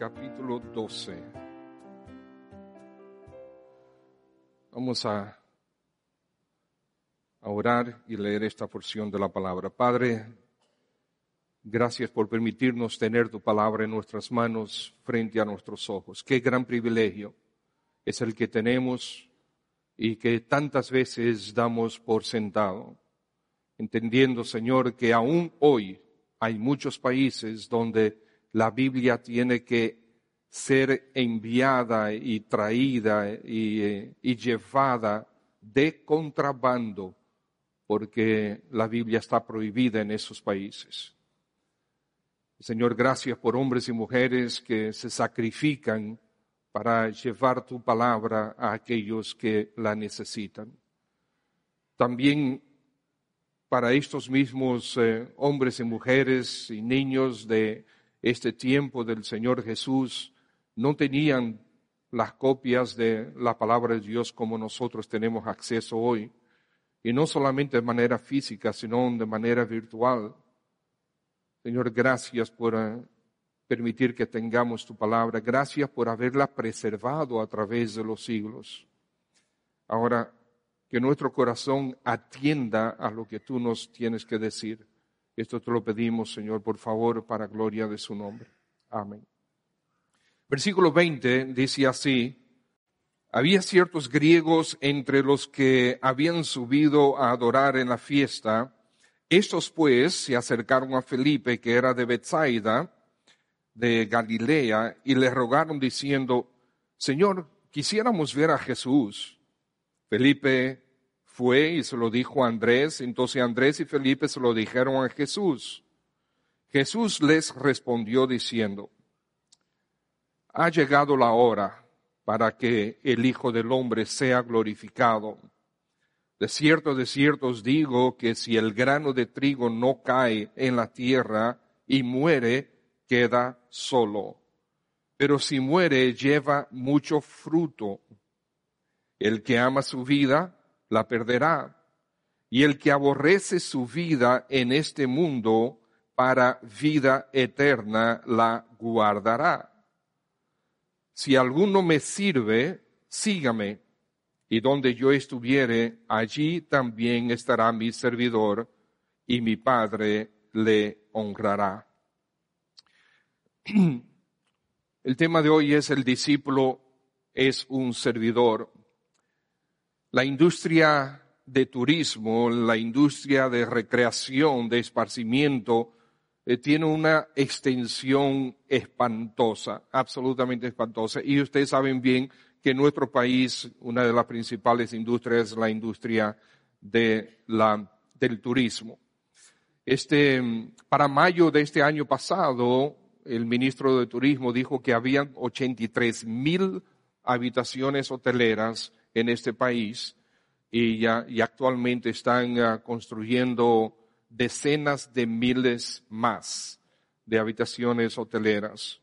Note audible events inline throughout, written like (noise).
capítulo 12. Vamos a, orar y leer esta porción de la palabra. Padre, gracias por permitirnos tener tu palabra en nuestras manos frente a nuestros ojos. Qué gran privilegio es el que tenemos y que tantas veces damos por sentado, entendiendo, Señor, que aún hoy hay muchos países donde la Biblia tiene que ser enviada y traída y, llevada de contrabando, porque la Biblia está prohibida en esos países. Señor, gracias por hombres y mujeres que se sacrifican para llevar tu palabra a aquellos que la necesitan. También para estos mismos eh, hombres y mujeres y niños de este tiempo del Señor Jesús no tenían las copias de la palabra de Dios como nosotros tenemos acceso hoy. Y no solamente de manera física, sino de manera virtual. Señor, gracias por eh, permitir que tengamos tu palabra. Gracias por haberla preservado a través de los siglos. Ahora, que nuestro corazón atienda a lo que tú nos tienes que decir. Esto te lo pedimos, Señor, por favor, para gloria de su nombre. Amén. Versículo 20 dice así, había ciertos griegos entre los que habían subido a adorar en la fiesta. Estos pues se acercaron a Felipe, que era de Bethsaida, de Galilea, y le rogaron diciendo, Señor, quisiéramos ver a Jesús. Felipe fue y se lo dijo a Andrés, entonces Andrés y Felipe se lo dijeron a Jesús. Jesús les respondió diciendo, ha llegado la hora para que el Hijo del Hombre sea glorificado. De cierto, de cierto os digo que si el grano de trigo no cae en la tierra y muere, queda solo. Pero si muere, lleva mucho fruto. El que ama su vida, la perderá. Y el que aborrece su vida en este mundo para vida eterna la guardará. Si alguno me sirve, sígame, y donde yo estuviere, allí también estará mi servidor, y mi Padre le honrará. (clears throat) El tema de hoy es el discípulo es un servidor. La industria de turismo, la industria de recreación, de esparcimiento, eh, tiene una extensión espantosa, absolutamente espantosa. Y ustedes saben bien que en nuestro país una de las principales industrias es la industria de la, del turismo. Este, para mayo de este año pasado, el ministro de Turismo dijo que habían 83 mil habitaciones hoteleras en este país y, ya, y actualmente están ah, construyendo decenas de miles más de habitaciones hoteleras.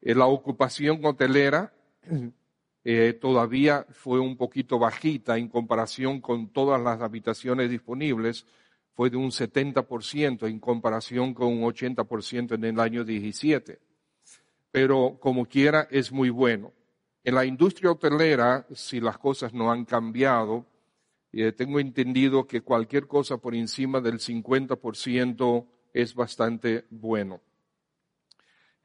Eh, la ocupación hotelera (clears throat) eh, todavía fue un poquito bajita en comparación con todas las habitaciones disponibles, fue de un 70% en comparación con un 80% en el año 17. Pero como quiera es muy bueno. En la industria hotelera, si las cosas no han cambiado, eh, tengo entendido que cualquier cosa por encima del 50% es bastante bueno. (clears throat)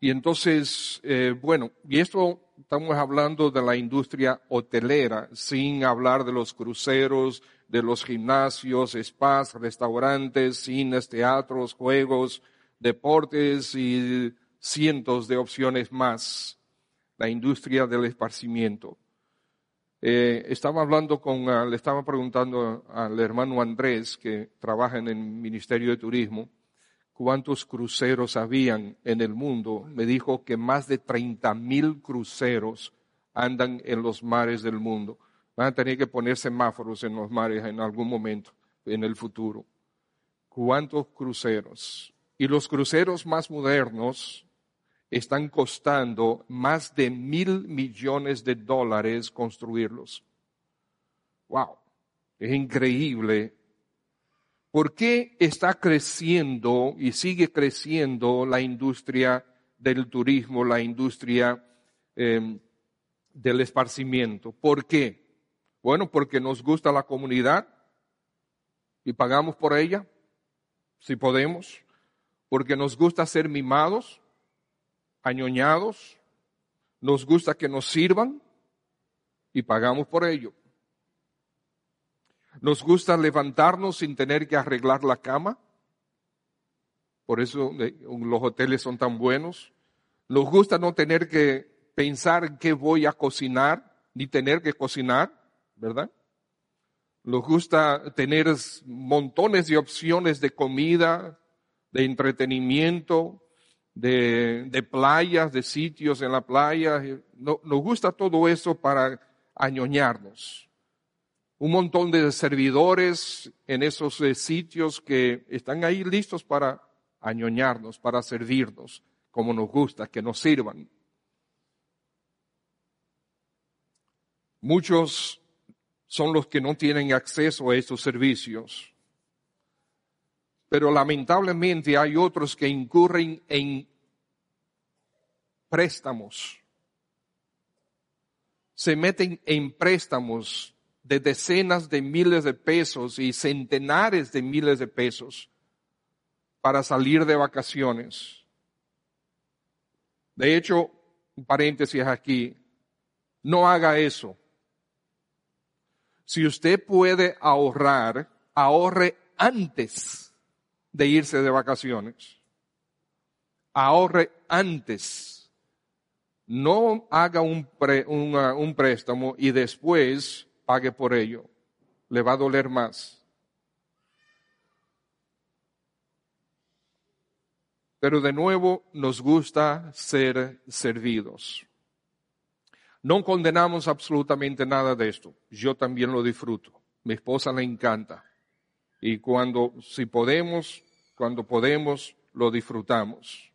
y entonces, eh, bueno, y esto estamos hablando de la industria hotelera, sin hablar de los cruceros, de los gimnasios, spas, restaurantes, cines, teatros, juegos, deportes y cientos de opciones más, la industria del esparcimiento. Eh, estaba hablando con, ah, le estaba preguntando al hermano Andrés, que trabaja en el Ministerio de Turismo, cuántos cruceros habían en el mundo. Me dijo que más de 30 mil cruceros andan en los mares del mundo. Van a tener que poner semáforos en los mares en algún momento, en el futuro. ¿Cuántos cruceros? Y los cruceros más modernos están costando más de mil millones de dólares construirlos. Wow, es increíble ¿Por qué está creciendo y sigue creciendo la industria del turismo, la industria em, del esparcimiento? ¿Por qué? Bueno, porque nos gusta la comunidad y pagamos por ella, si podemos, porque nos gusta ser mimados, añoñados, nos gusta que nos sirvan y pagamos por ello. Nos gusta levantarnos sin tener que arreglar la cama. Por eso los hoteles son tan buenos. Nos gusta no tener que pensar qué voy a cocinar, ni tener que cocinar, ¿verdad? Nos gusta tener montones de opciones de comida, de entretenimiento, de, playas, de sitios en la playa. nos gusta todo eso para añoñarnos un montón de servidores en esos eh, sitios que están ahí listos para añoñarnos, para servirnos como nos gusta, que nos sirvan. Muchos son los que no tienen acceso a estos servicios, pero lamentablemente hay otros que incurren en préstamos, se meten en préstamos de decenas de miles de pesos y centenares de miles de pesos para salir de vacaciones. De hecho, un paréntesis aquí, no haga eso. Si usted puede ahorrar, ahorre antes de irse de vacaciones. Ahorre antes. No haga un, un préstamo y después pague por ello. Le va a doler más. Pero de nuevo nos gusta ser servidos. No condenamos absolutamente nada de esto. Yo también lo disfruto. Mi esposa le encanta. Y cuando, si podemos, cuando podemos, lo disfrutamos.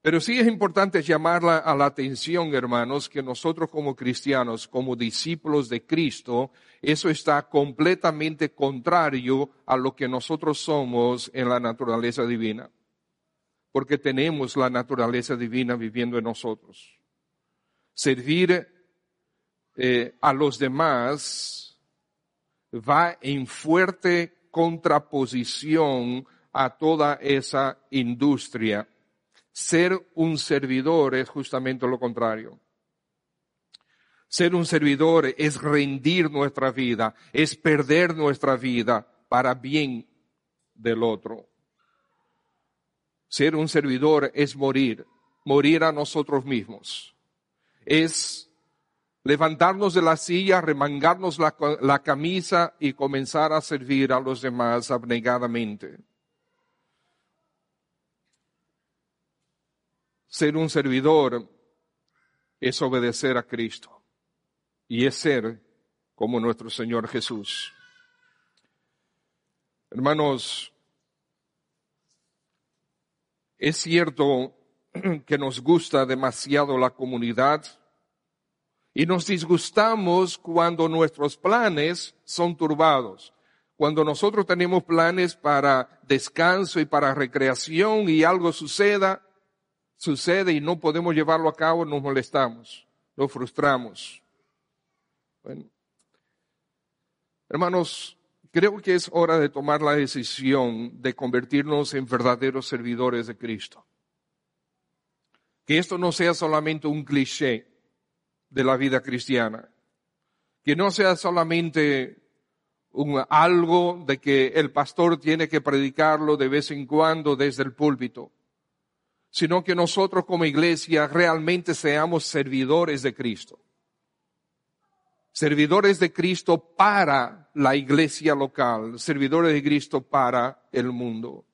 Pero sí es importante llamar a la atención, hermanos, que nosotros como cristianos, como discípulos de Cristo, eso está completamente contrario a lo que nosotros somos en la naturaleza divina. Porque tenemos la naturaleza divina viviendo en nosotros. Servir eh, a los demás va en fuerte contraposición a toda esa industria ser un servidor es justamente lo contrario. Ser un servidor es rendir nuestra vida, es perder nuestra vida para bien del otro. Ser un servidor es morir, morir a nosotros mismos. Es levantarnos de la silla, remangarnos la, camisa y comenzar a servir a los demás abnegadamente. Ser un servidor es obedecer a Cristo y es ser como nuestro Señor Jesús. Hermanos, es cierto que nos gusta demasiado la comunidad y nos disgustamos cuando nuestros planes son turbados. Cuando nosotros tenemos planes para descanso y para recreación y algo suceda, sucede y no podemos llevarlo a cabo, nos molestamos, nos frustramos. Bueno, hermanos, creo que es hora de tomar la decisión de convertirnos en verdaderos servidores de Cristo. Que esto no sea solamente un cliché de la vida cristiana. Que no sea solamente un, algo de que el pastor tiene que predicarlo de vez en cuando desde el púlpito sino que nosotros como iglesia realmente seamos servidores de Cristo. Servidores de Cristo para la iglesia local, servidores de Cristo para el mundo.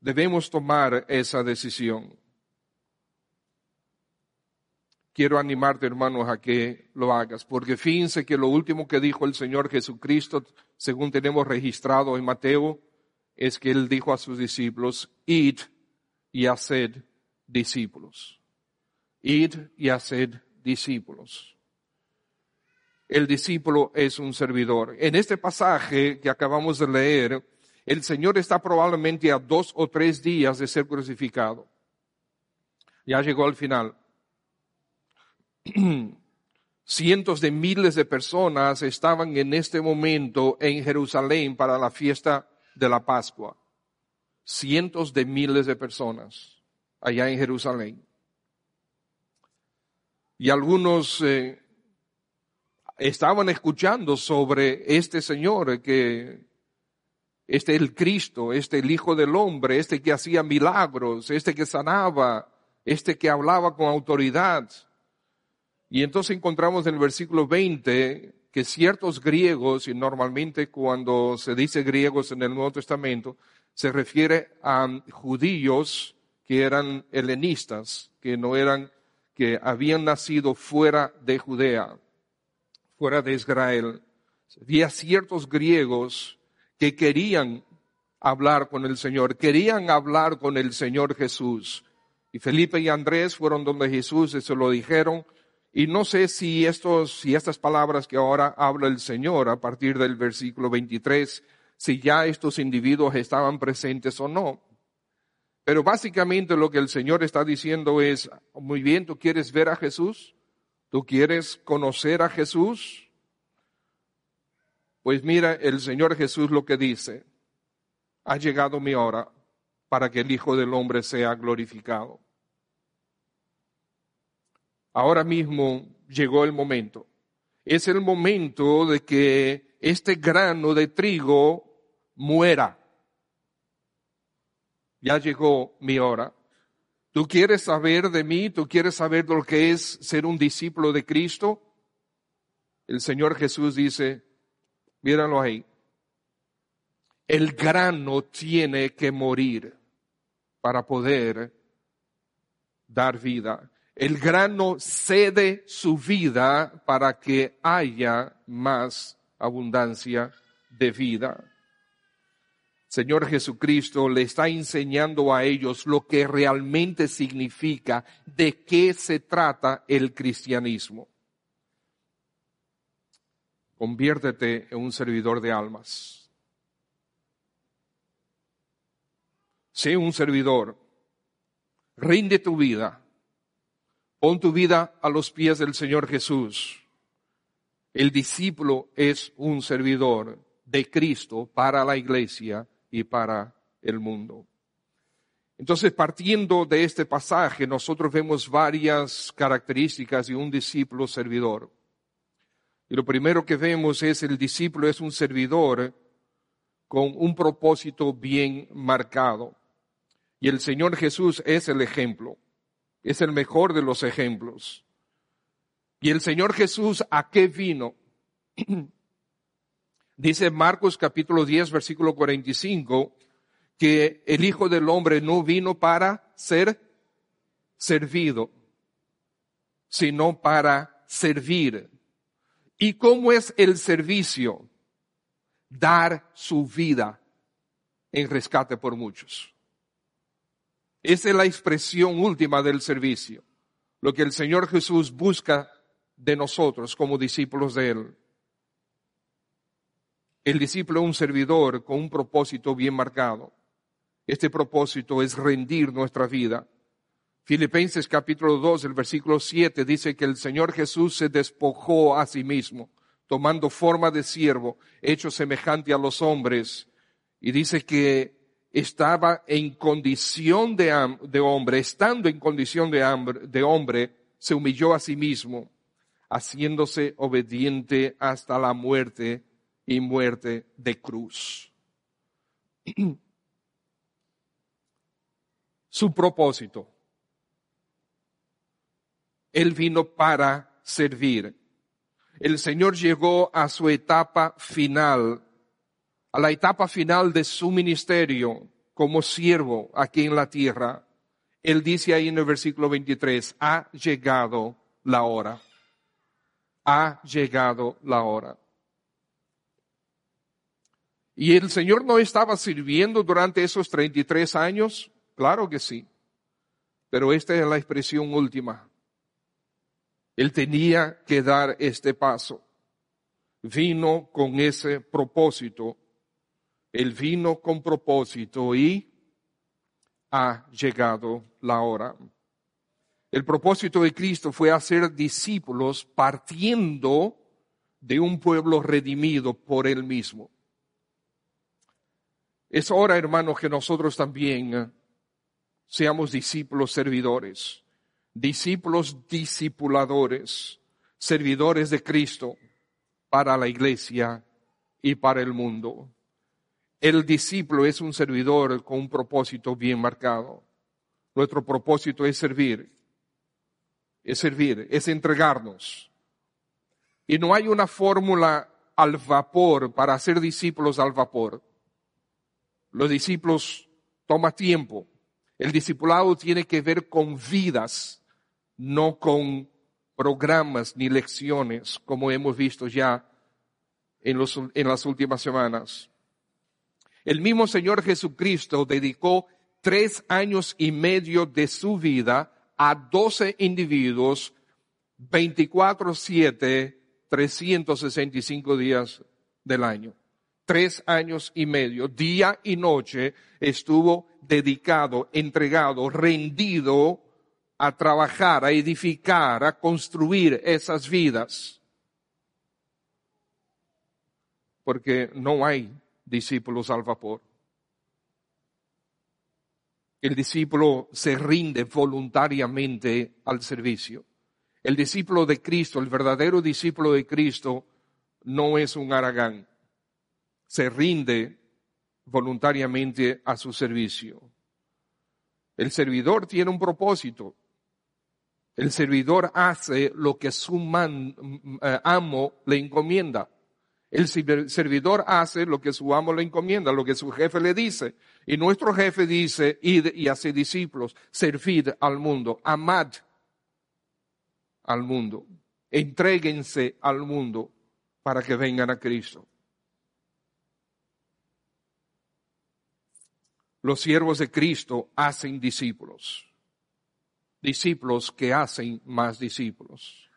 Debemos tomar esa decisión. Quiero animarte, hermanos, a que lo hagas, porque fíjense que lo último que dijo el Señor Jesucristo, según tenemos registrado en Mateo, es que Él dijo a sus discípulos, id y haced discípulos. Id y haced discípulos. el discípulo es un servidor. En este pasaje que acabamos de leer, el Señor está probablemente a dos o tres días de ser crucificado. Ya llegó al final. (clears throat) Cientos de miles de personas estaban en este momento en Jerusalén para la fiesta de la Pascua. Cientos de miles de personas allá en Jerusalén. Y algunos eh, estaban escuchando sobre este Señor que este el Cristo, este el Hijo del Hombre, este que hacía milagros, este que sanaba, este que hablaba con autoridad. Y entonces encontramos en el versículo 20 que ciertos griegos, y normalmente cuando se dice griegos en el Nuevo Testamento, se refiere a judíos que eran helenistas, que no eran, que habían nacido fuera de Judea, fuera de Israel. Había ciertos griegos que querían hablar con el Señor, querían hablar con el Señor Jesús. Y Felipe y Andrés fueron donde Jesús y se lo dijeron. Y no sé si estos, si estas palabras que ahora habla el Señor a partir del versículo 23, si ya estos individuos estaban presentes o no. Pero básicamente lo que el Señor está diciendo es, muy bien, ¿tú quieres ver a Jesús? ¿Tú quieres conocer a Jesús? Pues mira el Señor Jesús lo que dice, ha llegado mi hora para que el Hijo del Hombre sea glorificado. Ahora mismo llegó el momento. Es el momento de que este grano de trigo muera. Ya llegó mi hora. ¿Tú quieres saber de mí? ¿Tú quieres saber lo que es ser un discípulo de Cristo? El Señor Jesús dice, Míralo ahí. El grano tiene que morir para poder dar vida. El grano cede su vida para que haya más abundancia de vida. Señor Jesucristo le está enseñando a ellos lo que realmente significa, de qué se trata el cristianismo conviértete en un servidor de almas. Sé un servidor. Rinde tu vida. Pon tu vida a los pies del Señor Jesús. El discípulo es un servidor de Cristo para la iglesia y para el mundo. Entonces, partiendo de este pasaje, nosotros vemos varias características de un discípulo servidor. Y lo primero que vemos es el discípulo es un servidor con un propósito bien marcado. Y el Señor Jesús es el ejemplo, es el mejor de los ejemplos. Y el Señor Jesús, ¿a qué vino? (clears throat) Dice Marcos capítulo 10, versículo 45, que el Hijo del Hombre no vino para ser servido, sino para servir ¿Y cómo es el servicio? Dar su vida en rescate por muchos. Esa es la expresión última del servicio. Lo que el Señor Jesús busca de nosotros como discípulos de Él. El discípulo es un servidor con un propósito bien marcado. Este propósito es rendir nuestra vida Filipenses capítulo 2, el versículo 7 dice que el Señor Jesús se despojó a sí mismo, tomando forma de siervo, hecho semejante a los hombres, y dice que estaba en condición de, hombre, estando en condición de, de hombre, se humilló a sí mismo, haciéndose obediente hasta la muerte y muerte de cruz. (clears throat) Su propósito él vino para servir. El Señor llegó a su etapa final, a la etapa final de su ministerio como siervo aquí en la tierra. Él dice ahí en el versículo 23, ha llegado la hora. Ha llegado la hora. ¿Y el Señor no estaba sirviendo durante esos 33 años? Claro que sí. Pero esta es la expresión última. Él tenía que dar este paso. vino con ese propósito. Él vino con propósito y ha llegado la hora. El propósito de Cristo fue hacer discípulos partiendo de un pueblo redimido por Él mismo. Es hora, hermanos, que nosotros también seamos discípulos servidores, discípulos discipuladores, servidores de Cristo para la iglesia y para el mundo. El discípulo es un servidor con un propósito bien marcado. Nuestro propósito es servir, es servir, es entregarnos. Y no hay una fórmula al vapor para hacer discípulos al vapor. Los discípulos toma tiempo. El discipulado tiene que ver con vidas, no con programas ni lecciones, como hemos visto ya en, los, en las últimas semanas. El mismo Señor Jesucristo dedicó tres años y medio de su vida a doce individuos, 24-7, 365 días del año. Tres años y medio, día y noche, estuvo dedicado, entregado, rendido a trabajar, a edificar, a construir esas vidas. Porque no hay discípulos al vapor. El discípulo se rinde voluntariamente al servicio. El discípulo de Cristo, el verdadero discípulo de Cristo, no es un aragán. Se rinde voluntariamente a su servicio. El servidor tiene un propósito. El servidor hace lo que su eh, amo le encomienda. El servidor hace lo que su amo le encomienda, lo que su jefe le dice. Y nuestro jefe dice, id y hace discípulos, servid al mundo, amad al mundo, entréguense al mundo para que vengan a Cristo. Los siervos de Cristo hacen discípulos discípulos que hacen más discípulos.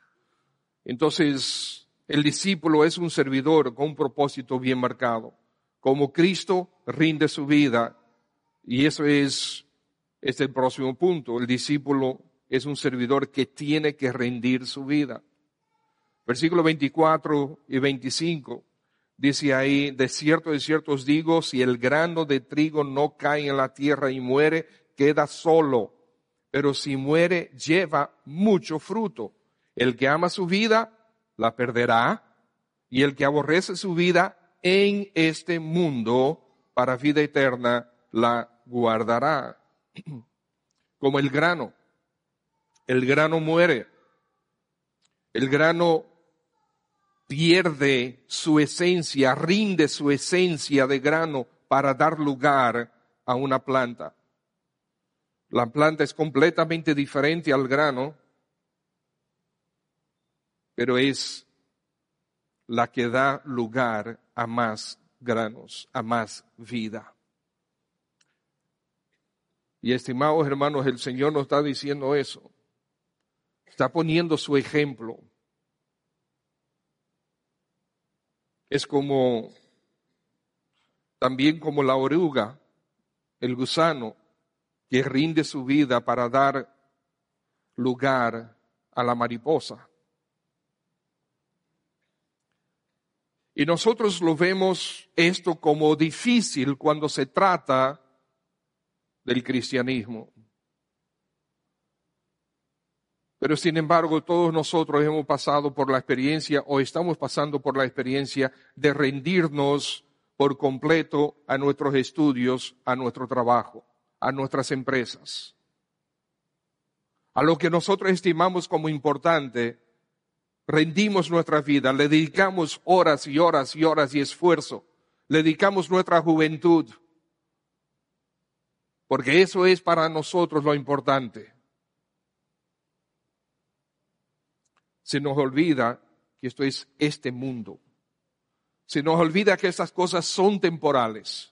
Entonces, el discípulo es un servidor con un propósito bien marcado. Como Cristo rinde su vida, y eso es, es el próximo punto. El discípulo es un servidor que tiene que rendir su vida. Versículo 24 y 25 dice ahí, de cierto, de cierto os digo, si el grano de trigo no cae en la tierra y muere, queda solo pero si muere lleva mucho fruto. El que ama su vida, la perderá, y el que aborrece su vida en este mundo, para vida eterna, la guardará. (clears throat) Como el grano. El grano muere. El grano pierde su esencia, rinde su esencia de grano para dar lugar a una planta. La planta es completamente diferente al grano, pero es la que da lugar a más granos, a más vida. Y estimados hermanos, el Señor nos está diciendo eso. Está poniendo su ejemplo. Es como, también como la oruga, el gusano, que rinde su vida para dar lugar a la mariposa. Y nosotros lo vemos esto como difícil cuando se trata del cristianismo. Pero sin embargo, todos nosotros hemos pasado por la experiencia o estamos pasando por la experiencia de rendirnos por completo a nuestros estudios, a nuestro trabajo a nuestras empresas. A lo que nosotros estimamos como importante, rendimos nuestra vida, le dedicamos horas y horas y horas y esfuerzo, le dedicamos nuestra juventud, porque eso es para nosotros lo importante. Se nos olvida que esto es este mundo. Se nos olvida que estas cosas son temporales.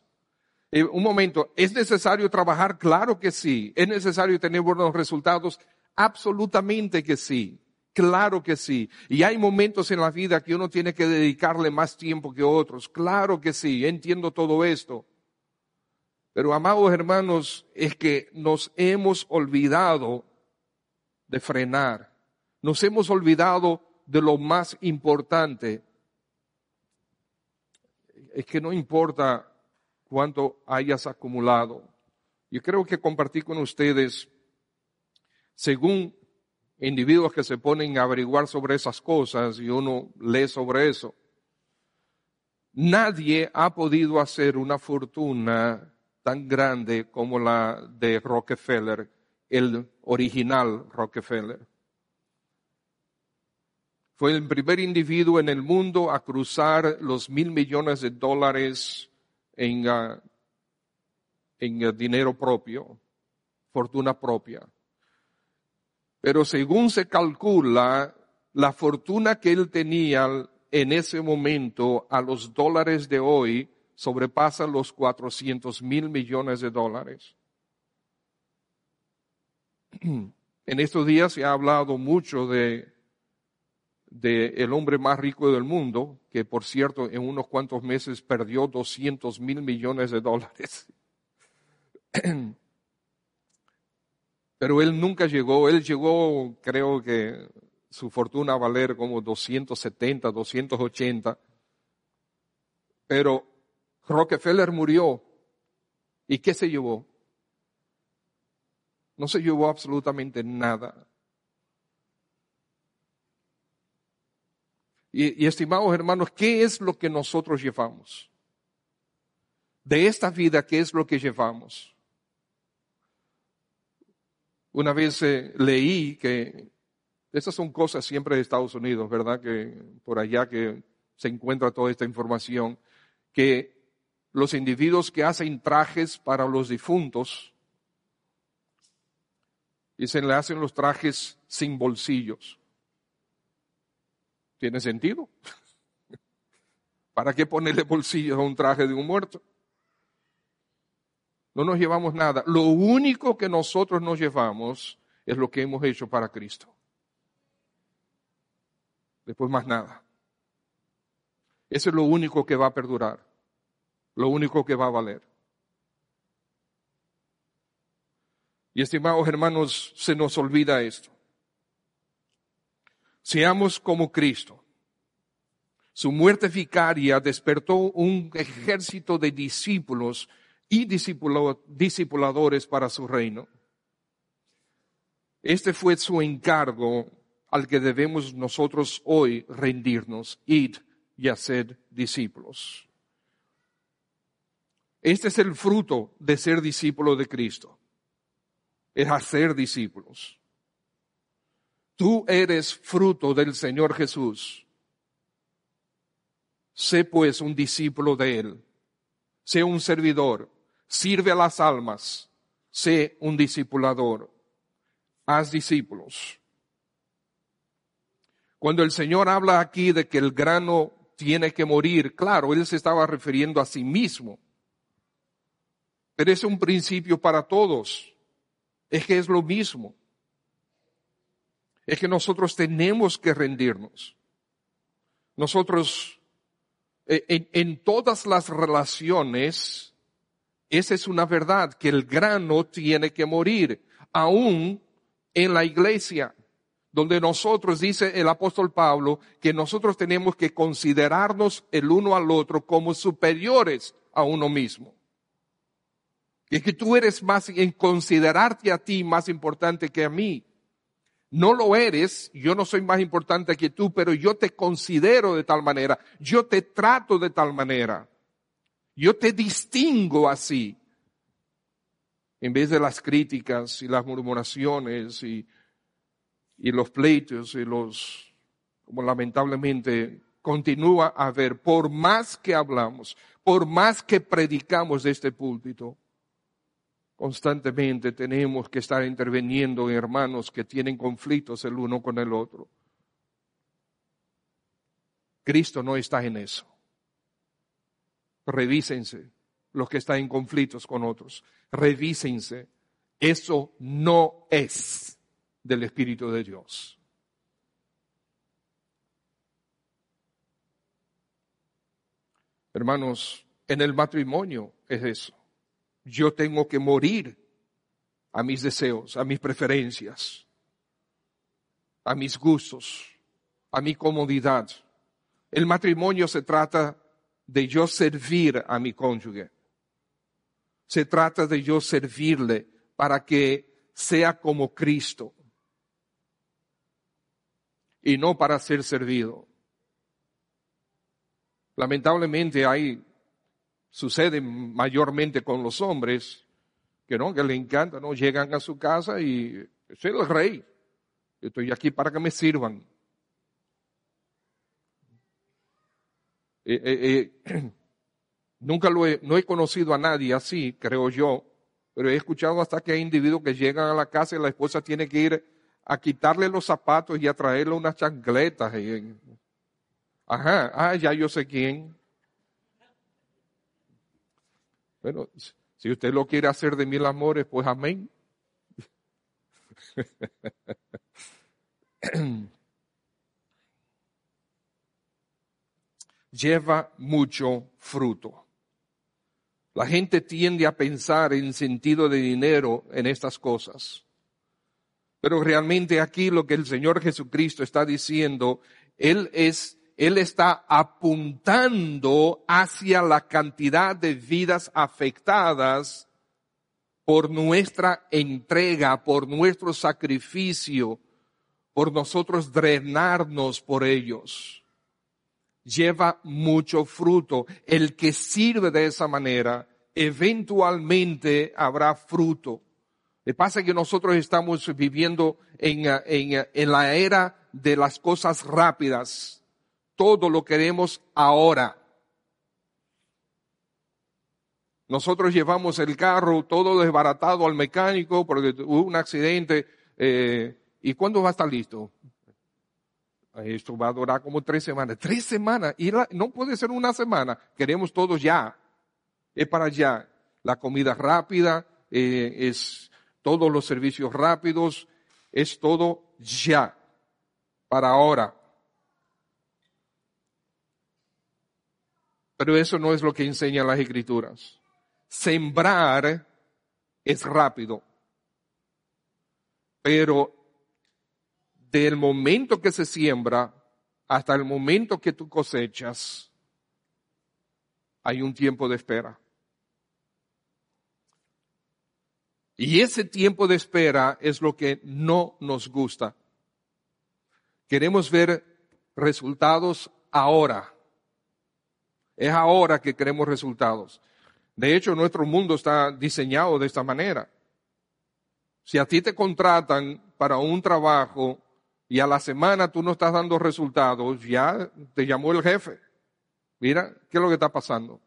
Eh, un momento, ¿es necesario trabajar? Claro que sí. ¿Es necesario tener buenos resultados? Absolutamente que sí. Claro que sí. Y hay momentos en la vida que uno tiene que dedicarle más tiempo que otros. Claro que sí. Entiendo todo esto. Pero amados hermanos, es que nos hemos olvidado de frenar. Nos hemos olvidado de lo más importante. Es que no importa cuánto hayas acumulado. Yo creo que compartí con ustedes, según individuos que se ponen a averiguar sobre esas cosas y uno lee sobre eso, nadie ha podido hacer una fortuna tan grande como la de Rockefeller, el original Rockefeller. Fue el primer individuo en el mundo a cruzar los mil millones de dólares en, ah, en ah, dinero propio, fortuna propia. Pero según se calcula, la fortuna que él tenía en ese momento a los dólares de hoy sobrepasa los 400 mil millones de dólares. (clears throat) En estos días se ha hablado mucho de, el hombre más rico del mundo, que por cierto en unos cuantos meses perdió 200 mil millones de dólares. (clears throat) Pero él nunca llegó, él llegó, creo que su fortuna a valer como 270, 280. Pero Rockefeller murió. ¿Y qué se llevó? No se llevó absolutamente nada. Y, y, estimados hermanos, ¿qué es lo que nosotros llevamos? De esta vida, ¿qué es lo que llevamos? Una vez eh, leí que esas son cosas siempre de Estados Unidos, ¿verdad? Que por allá que se encuentra toda esta información, que los individuos que hacen trajes para los difuntos, y se le hacen los trajes sin bolsillos. ¿Tiene sentido? (laughs) ¿Para qué ponerle bolsillos a un traje de un muerto? No nos llevamos nada. Lo único que nosotros nos llevamos es lo que hemos hecho para Cristo. Después más nada. Eso es lo único que va a perdurar. Lo único que va a valer. Y estimados hermanos, se nos olvida esto. Seamos como Cristo. Su muerte vicaria despertó un ejército de discípulos y discipuladores para su reino. Este fue su encargo al que debemos nosotros hoy rendirnos, id y hacer discípulos. Este es el fruto de ser discípulo de Cristo, es hacer discípulos. Tú eres fruto del Señor Jesús. Sé pues un discípulo de Él. Sé un servidor sirve a las almas, sé un discipulador, haz discípulos. Cuando el Señor habla aquí de que el grano tiene que morir, claro, Él se estaba refiriendo a sí mismo, pero es un principio para todos, es que es lo mismo, es que nosotros tenemos que rendirnos. Nosotros, eh, en, en todas las relaciones, esa es una verdad, que el grano tiene que morir, aún en la iglesia, donde nosotros, dice el apóstol Pablo, que nosotros tenemos que considerarnos el uno al otro como superiores a uno mismo. Y es que tú eres más, en considerarte a ti más importante que a mí. No lo eres, yo no soy más importante que tú, pero yo te considero de tal manera, yo te trato de tal manera. Yo te distingo así. En vez de las críticas y las murmuraciones y, y los pleitos y los, como lamentablemente continúa a haber, por más que hablamos, por más que predicamos de este púlpito, constantemente tenemos que estar interviniendo en hermanos que tienen conflictos el uno con el otro. Cristo no está en eso revísense los que están en conflictos con otros, revísense. Eso no es del Espíritu de Dios. Hermanos, en el matrimonio es eso. Yo tengo que morir a mis deseos, a mis preferencias, a mis gustos, a mi comodidad. El matrimonio se trata de yo servir a mi cónyuge. Se trata de yo servirle para que sea como Cristo y no para ser servido. Lamentablemente hay, sucede mayormente con los hombres, que no, que le encanta, no, llegan a su casa y soy el rey. estoy aquí para que me sirvan. Eh, eh, eh, (clears throat) nunca lo he, no he conocido a nadie así, creo yo, pero he escuchado hasta que hay individuos que llegan a la casa y la esposa tiene que ir a quitarle los zapatos y a traerle unas chancletas. ajá, ah, ya yo sé quién. Bueno, si usted lo quiere hacer de mil amores, pues amén. (clears throat) (clears throat) Lleva mucho fruto. La gente tiende a pensar en sentido de dinero en estas cosas. Pero realmente aquí lo que el Señor Jesucristo está diciendo, Él es él está apuntando hacia la cantidad de vidas afectadas por nuestra entrega, por nuestro sacrificio, por nosotros drenarnos por ellos. Lleva mucho fruto. El que sirve de esa manera, eventualmente habrá fruto. Le pasa que nosotros estamos viviendo en, en, la era de las cosas rápidas todo lo queremos ahora. Nosotros llevamos el carro todo desbaratado al mecánico porque hubo un accidente. Eh, ¿Y cuándo va a estar listo? Esto va a durar como tres semanas. Tres semanas. Y no puede ser una semana. Queremos todo ya. Es para ya. La comida rápida, eh, es todos los servicios rápidos, es todo ya. Para ahora. Pero eso no es lo que enseñan las escrituras. Sembrar es rápido. Pero del momento que se siembra hasta el momento que tú cosechas, hay un tiempo de espera. Y ese tiempo de espera es lo que no nos gusta. Queremos ver resultados ahora. Es ahora que queremos resultados. De hecho, nuestro mundo está diseñado de esta manera. Si a ti te contratan para un trabajo y a la semana tú no estás dando resultados, ya te llamó el jefe. Mira, ¿qué es lo que está pasando?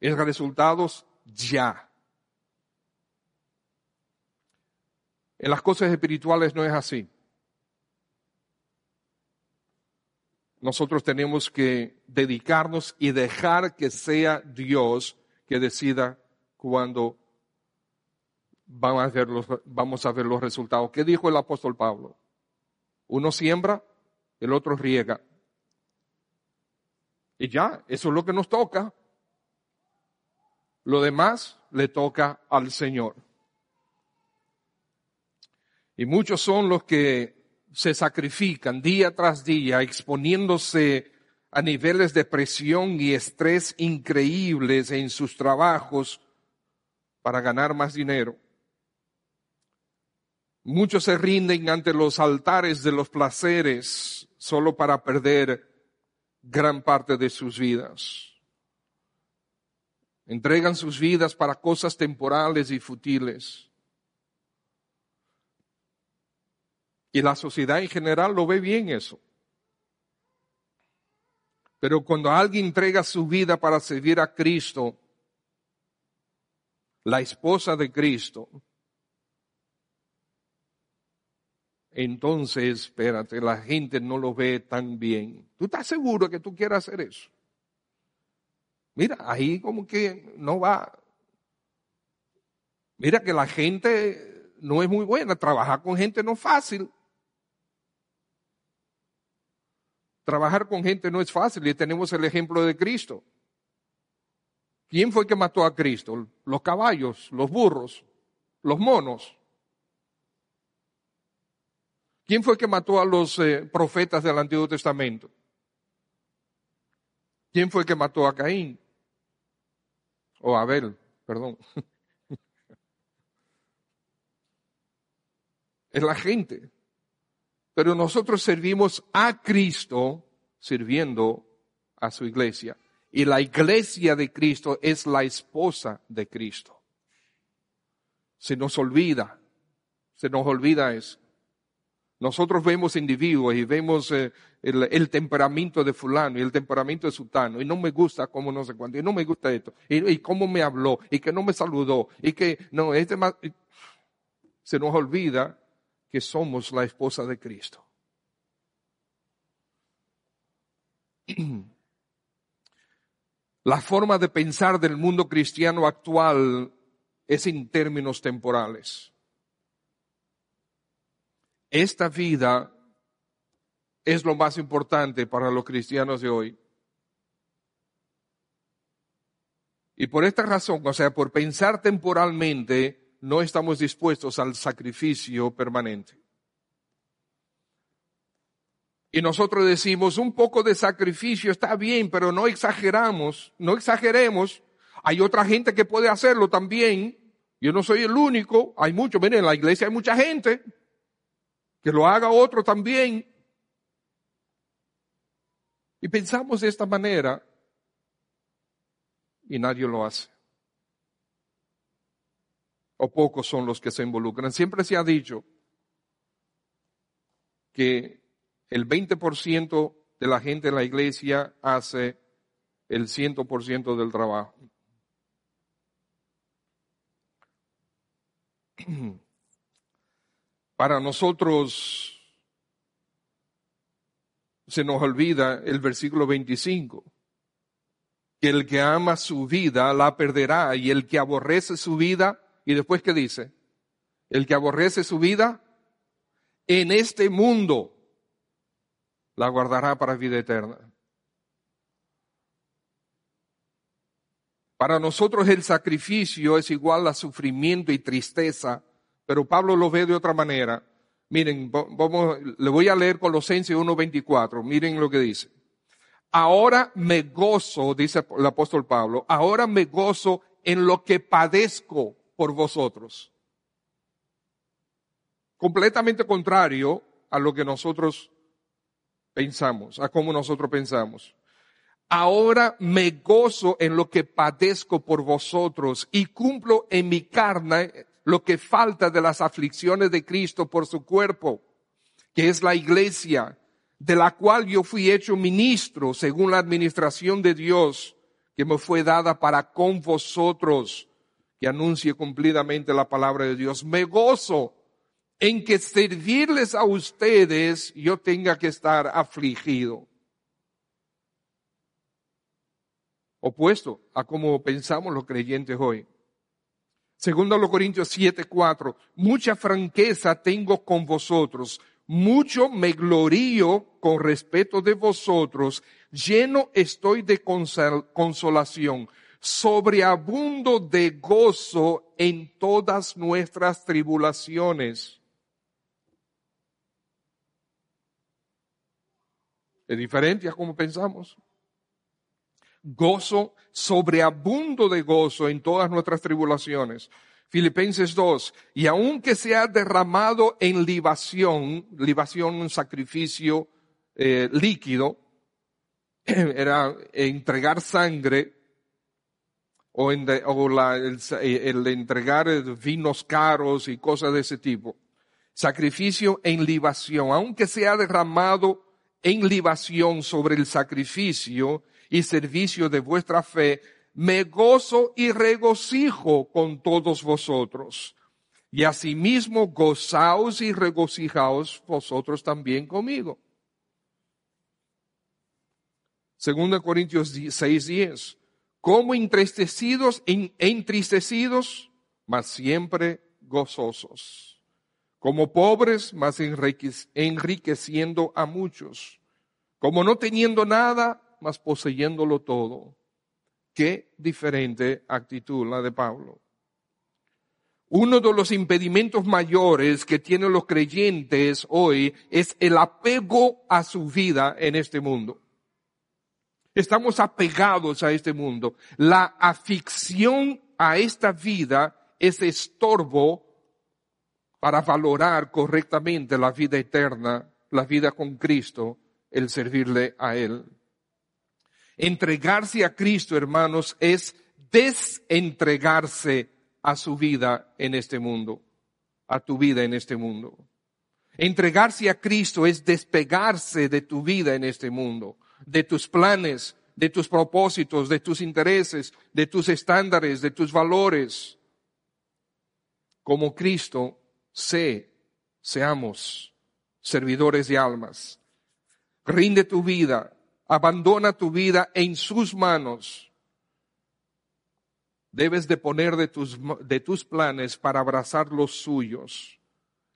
Es resultados ya. En las cosas espirituales no es así. nosotros tenemos que dedicarnos y dejar que sea Dios que decida cuando vamos a ver los, vamos a ver los resultados. ¿Qué dijo el apóstol Pablo? Uno siembra, el otro riega. Y ya, eso es lo que nos toca. Lo demás le toca al Señor. Y muchos son los que se sacrifican día tras día exponiéndose a niveles de presión y estrés increíbles en sus trabajos para ganar más dinero. Muchos se rinden ante los altares de los placeres solo para perder gran parte de sus vidas. Entregan sus vidas para cosas temporales y futiles. Y la sociedad en general lo ve bien eso. Pero cuando alguien entrega su vida para servir a Cristo, la esposa de Cristo, entonces, espérate, la gente no lo ve tan bien. ¿Tú estás seguro que tú quieras hacer eso? Mira, ahí como que no va. Mira que la gente no es muy buena, trabajar con gente no es fácil. Trabajar con gente no es fácil y tenemos el ejemplo de Cristo. ¿Quién fue que mató a Cristo? Los caballos, los burros, los monos. ¿Quién fue que mató a los eh, profetas del Antiguo Testamento? ¿Quién fue que mató a Caín? O a Abel, perdón. (laughs) es la gente. Pero nosotros servimos a Cristo sirviendo a su iglesia. Y la iglesia de Cristo es la esposa de Cristo. Se nos olvida, se nos olvida eso. Nosotros vemos individuos y vemos eh, el, temperamento de fulano y el temperamento de sultano y no me gusta cómo no sé cuánto, y no me gusta esto, y, cómo me habló, y que no me saludó, y que no, este más, se nos olvida que somos la esposa de Cristo. (clears throat) La forma de pensar del mundo cristiano actual es en términos temporales. Esta vida es lo más importante para los cristianos de hoy. Y por esta razón, o sea, por pensar temporalmente, no estamos dispuestos al sacrificio permanente. Y nosotros decimos, un poco de sacrificio está bien, pero no exageramos, no exageremos. Hay otra gente que puede hacerlo también. Yo no soy el único, hay muchos, miren, en la iglesia hay mucha gente. Que lo haga otro también. Y pensamos de esta manera y nadie lo hace o pocos son los que se involucran. Siempre se ha dicho que el 20% de la gente en la iglesia hace el 100% del trabajo. (clears throat) Para nosotros se nos olvida el versículo 25, que el que ama su vida la perderá y el que aborrece su vida y después, ¿qué dice? El que aborrece su vida en este mundo la guardará para vida eterna. Para nosotros el sacrificio es igual a sufrimiento y tristeza, pero Pablo lo ve de otra manera. Miren, vamos, le voy a leer Colosenses 1.24. Miren lo que dice. Ahora me gozo, dice el apóstol Pablo, ahora me gozo en lo que padezco por vosotros. Completamente contrario a lo que nosotros pensamos, a cómo nosotros pensamos. Ahora me gozo en lo que padezco por vosotros y cumplo en mi carne lo que falta de las aflicciones de Cristo por su cuerpo, que es la iglesia, de la cual yo fui hecho ministro según la administración de Dios que me fue dada para con vosotros que anuncie cumplidamente la palabra de Dios. Me gozo en que servirles a ustedes yo tenga que estar afligido. Opuesto a como pensamos los creyentes hoy. Segundo los Corintios 7, 4, mucha franqueza tengo con vosotros, mucho me glorío con respeto de vosotros, lleno estoy de consolación sobreabundo de gozo en todas nuestras tribulaciones. Es diferente a como pensamos. Gozo, sobreabundo de gozo en todas nuestras tribulaciones. Filipenses 2, y aunque sea derramado en libación, libación un sacrificio eh, líquido, (clears throat) era entregar sangre o, el, entregar vinos caros y cosas de ese tipo. Sacrificio en libación, aunque sea derramado en libación sobre el sacrificio y servicio de vuestra fe, me gozo y regocijo con todos vosotros. Y asimismo gozaos y regocijaos vosotros también conmigo. Segunda Corintios 6, 10 como entristecidos, entristecidos, mas siempre gozosos, como pobres, mas enriqueciendo a muchos, como no teniendo nada, mas poseyéndolo todo. Qué diferente actitud la de Pablo. Uno de los impedimentos mayores que tienen los creyentes hoy es el apego a su vida en este mundo. Estamos apegados a este mundo. La afición a esta vida es estorbo para valorar correctamente la vida eterna, la vida con Cristo, el servirle a Él. Entregarse a Cristo, hermanos, es desentregarse a su vida en este mundo, a tu vida en este mundo. Entregarse a Cristo es despegarse de tu vida en este mundo, de tus planes, de tus propósitos, de tus intereses, de tus estándares, de tus valores. Como Cristo, sé, seamos servidores de almas. Rinde tu vida, abandona tu vida en sus manos debes de poner de tus, de tus planes para abrazar los suyos.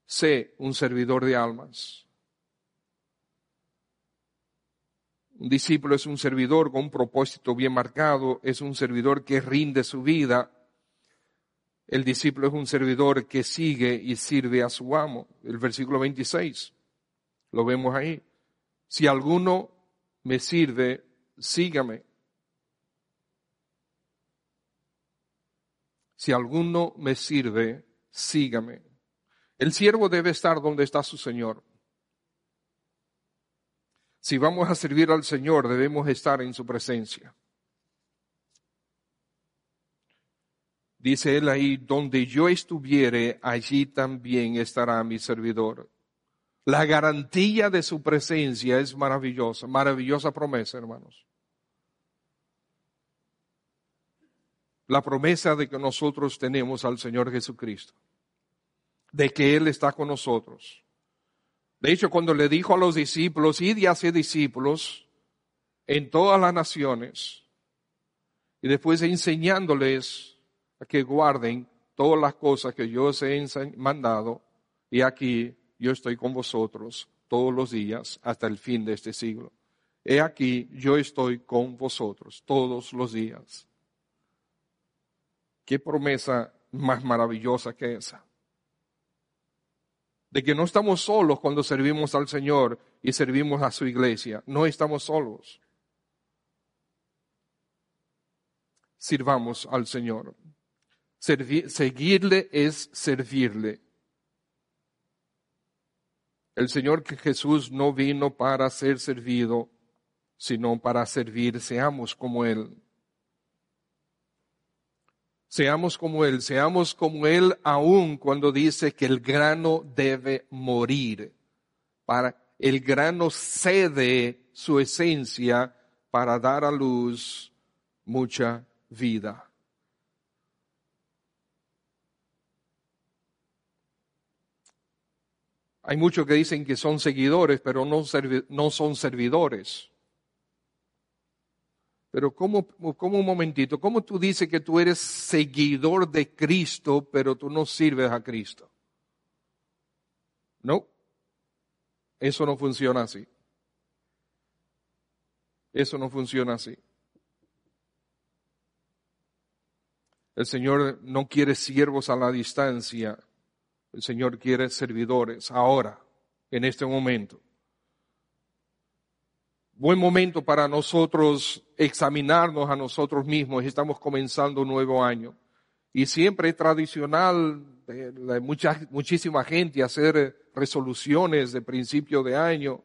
Sé un servidor de almas. Un discípulo es un servidor con un propósito bien marcado, es un servidor que rinde su vida. El discípulo es un servidor que sigue y sirve a su amo. El versículo 26, lo vemos ahí. Si alguno me sirve, sígame. si alguno me sirve, sígame. El siervo debe estar donde está su Señor. Si vamos a servir al Señor, debemos estar en su presencia. Dice él ahí, donde yo estuviere, allí también estará mi servidor. La garantía de su presencia es maravillosa, maravillosa promesa, hermanos. la promesa de que nosotros tenemos al Señor Jesucristo, de que Él está con nosotros. De hecho, cuando le dijo a los discípulos, id y hacer discípulos en todas las naciones, y después enseñándoles a que guarden todas las cosas que yo os he mandado, y aquí yo estoy con vosotros todos los días hasta el fin de este siglo. He aquí, yo estoy con vosotros todos los días Qué promesa más maravillosa que esa. De que no estamos solos cuando servimos al Señor y servimos a su iglesia. No estamos solos. Sirvamos al Señor. seguirle es servirle. El Señor que Jesús no vino para ser servido, sino para servir. Seamos como Él. Seamos como Él, seamos como Él aún cuando dice que el grano debe morir. Para el grano cede su esencia para dar a luz mucha vida. Hay muchos que dicen que son seguidores, pero no, no son servidores. Pero ¿cómo, ¿cómo un momentito? ¿Cómo tú dices que tú eres seguidor de Cristo, pero tú no sirves a Cristo? No. Eso no funciona así. Eso no funciona así. El Señor no quiere siervos a la distancia. El Señor quiere servidores ahora, en este momento buen momento para nosotros examinarnos a nosotros mismos. Estamos comenzando un nuevo año. Y siempre es tradicional de mucha, muchísima gente hacer resoluciones de principio de año.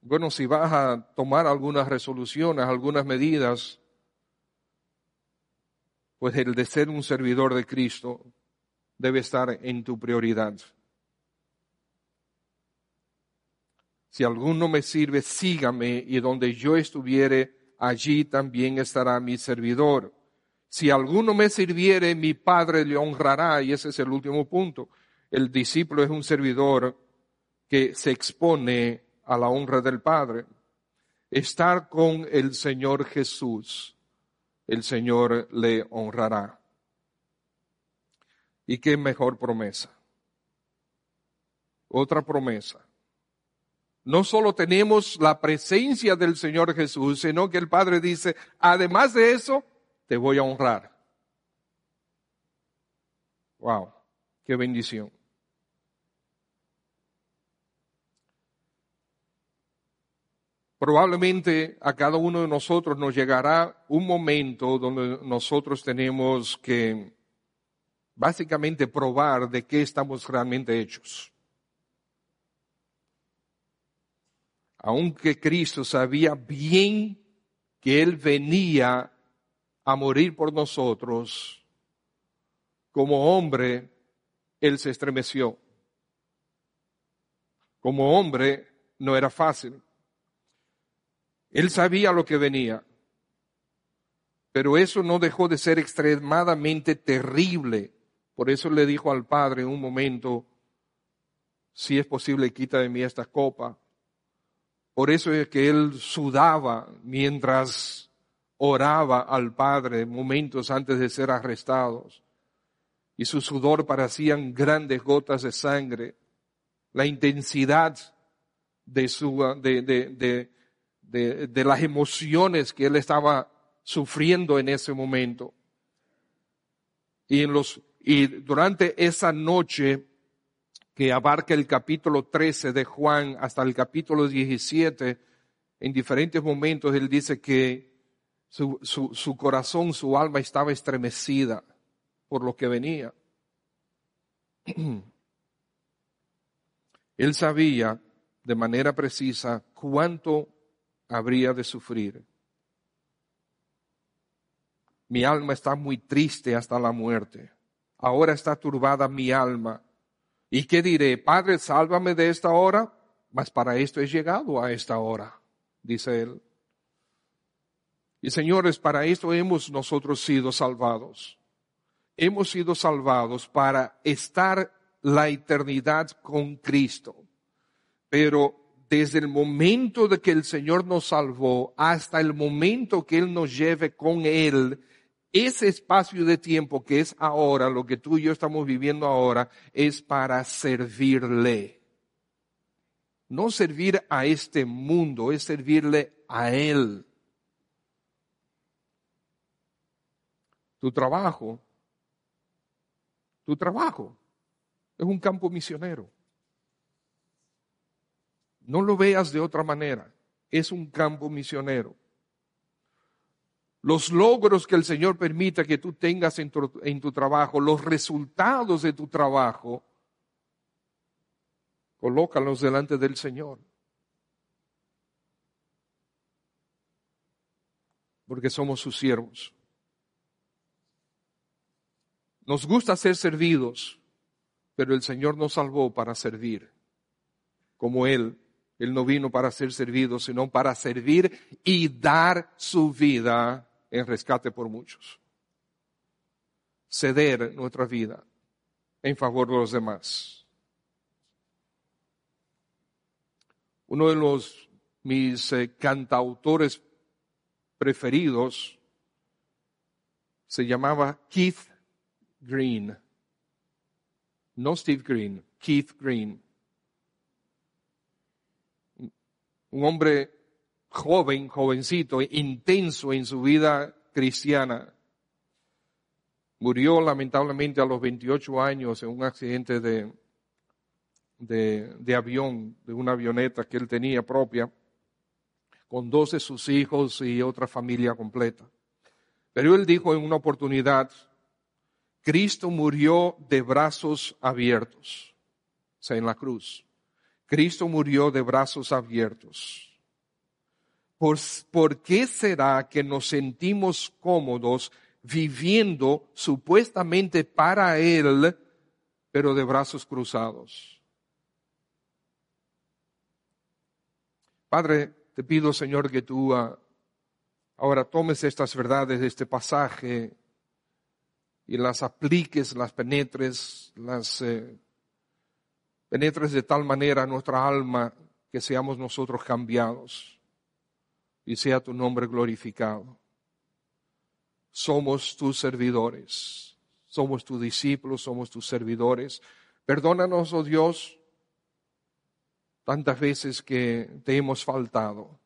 Bueno, si vas a tomar algunas resoluciones, algunas medidas, pues el de ser un servidor de Cristo debe estar en tu prioridad. Si alguno me sirve, sígame, y donde yo estuviere, allí también estará mi servidor. Si alguno me sirviere, mi Padre le honrará, y ese es el último punto. El discípulo es un servidor que se expone a la honra del Padre. Estar con el Señor Jesús, el Señor le honrará. ¿Y qué mejor promesa? Otra promesa no solo tenemos la presencia del Señor Jesús, sino que el Padre dice, además de eso, te voy a honrar. Wow, qué bendición. Probablemente a cada uno de nosotros nos llegará un momento donde nosotros tenemos que básicamente probar de qué estamos realmente hechos. Aunque Cristo sabía bien que Él venía a morir por nosotros, como hombre, Él se estremeció. Como hombre, no era fácil. Él sabía lo que venía, pero eso no dejó de ser extremadamente terrible. Por eso le dijo al Padre en un momento, si es posible, quita de mí esta copa. Por eso es que él sudaba mientras oraba al Padre momentos antes de ser arrestados. Y su sudor parecían grandes gotas de sangre. La intensidad de, su, de, de, de, las emociones que él estaba sufriendo en ese momento. Y, en los, y durante esa noche que abarca el capítulo 13 de Juan hasta el capítulo 17, en diferentes momentos él dice que su, su, su corazón, su alma estaba estremecida por lo que venía. (clears throat) Él sabía de manera precisa cuánto habría de sufrir. Mi alma está muy triste hasta la muerte. Ahora está turbada mi alma. ¿Y qué diré? Padre, sálvame de esta hora. Mas para esto he llegado a esta hora, dice él. Y señores, para esto hemos nosotros sido salvados. Hemos sido salvados para estar la eternidad con Cristo. Pero desde el momento de que el Señor nos salvó hasta el momento que Él nos lleve con Él, ese espacio de tiempo que es ahora, lo que tú y yo estamos viviendo ahora, es para servirle. No servir a este mundo, es servirle a Él. Tu trabajo, tu trabajo es un campo misionero. No lo veas de otra manera. Es un campo misionero. Los logros que el Señor permita que tú tengas en tu, trabajo, los resultados de tu trabajo, colócalos delante del Señor. Porque somos sus siervos. Nos gusta ser servidos, pero el Señor nos salvó para servir, como Él él no vino para ser servido, sino para servir y dar su vida en rescate por muchos. Ceder nuestra vida en favor de los demás. Uno de los mis eh, cantautores preferidos se llamaba Keith Green. No Steve Green, Keith Green. un hombre joven, jovencito, intenso en su vida cristiana. Murió lamentablemente a los 28 años en un accidente de, de, avión, de una avioneta que él tenía propia, con dos de sus hijos y otra familia completa. Pero él dijo en una oportunidad, Cristo murió de brazos abiertos, sea, en la cruz. Cristo murió de brazos abiertos. ¿Por, qué será que nos sentimos cómodos viviendo supuestamente para Él, pero de brazos cruzados? Padre, te pido, Señor, que tú ah, ahora tomes estas verdades de este pasaje y las apliques, las penetres, las eh, penetres de tal manera nuestra alma que seamos nosotros cambiados y sea tu nombre glorificado. Somos tus servidores, somos tus discípulos, somos tus servidores. Perdónanos, oh Dios, tantas veces que te hemos faltado.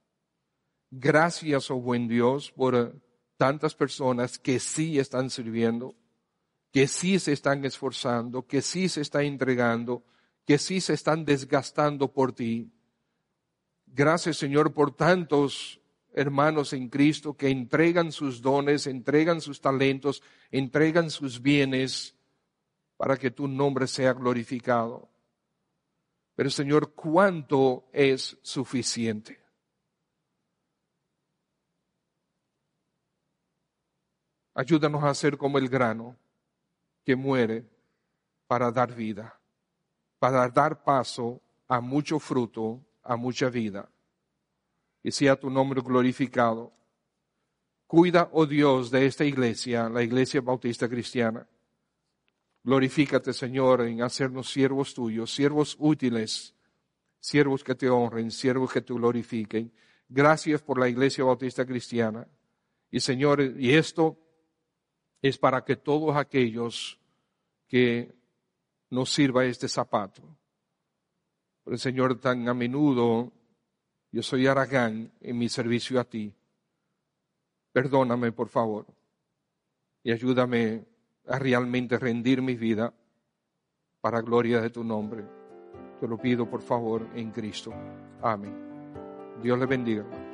Gracias, oh buen Dios, por tantas personas que sí están sirviendo, que sí se están esforzando, que sí se están entregando, que sí se están desgastando por ti. Gracias, Señor, por tantos hermanos en Cristo que entregan sus dones, entregan sus talentos, entregan sus bienes para que tu nombre sea glorificado. Pero Señor, ¿cuánto es suficiente? Ayúdanos a ser como el grano que muere para dar vida, para dar paso a mucho fruto, a mucha vida. Y sea tu nombre glorificado. Cuida, oh Dios, de esta iglesia, la iglesia bautista cristiana. Glorifícate, Señor, en hacernos siervos tuyos, siervos útiles, siervos que te honren, siervos que te glorifiquen. Gracias por la iglesia bautista cristiana. Y Señor, y esto es para que todos aquellos que nos sirva este zapato. el Señor, tan a menudo yo soy Aragán en mi servicio a ti. Perdóname, por favor, y ayúdame a realmente rendir mi vida para gloria de tu nombre. Te lo pido, por favor, en Cristo. Amén. Dios le bendiga.